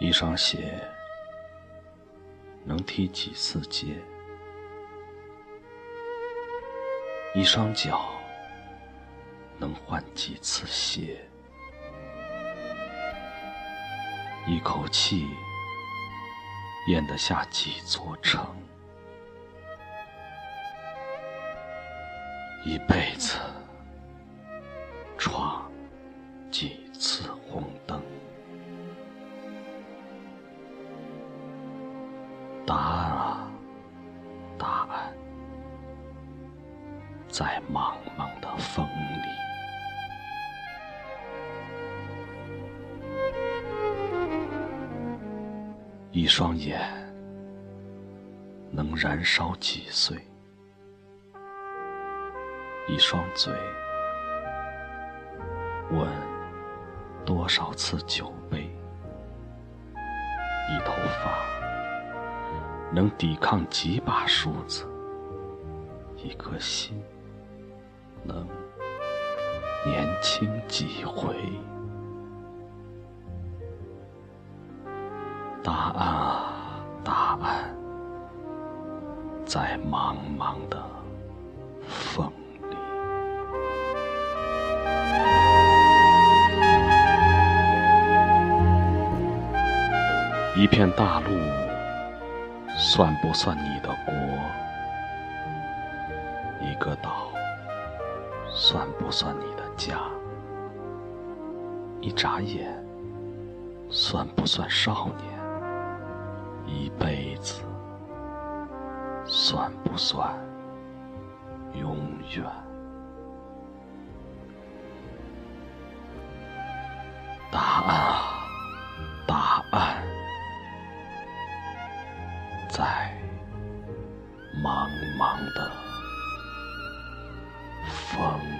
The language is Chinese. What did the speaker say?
一双鞋能踢几次街？一双脚能换几次鞋？一口气咽得下几座城？一辈子闯几次红灯？在茫茫的风里。一双眼能燃烧几岁？一双嘴吻多少次酒杯？一头发。能抵抗几把梳子，一颗心能年轻几回？答案啊，答案，在茫茫的风里。一片大陆。算不算你的国？一个岛，算不算你的家？一眨眼，算不算少年？一辈子，算不算永远？答案啊，答案。在茫茫的 from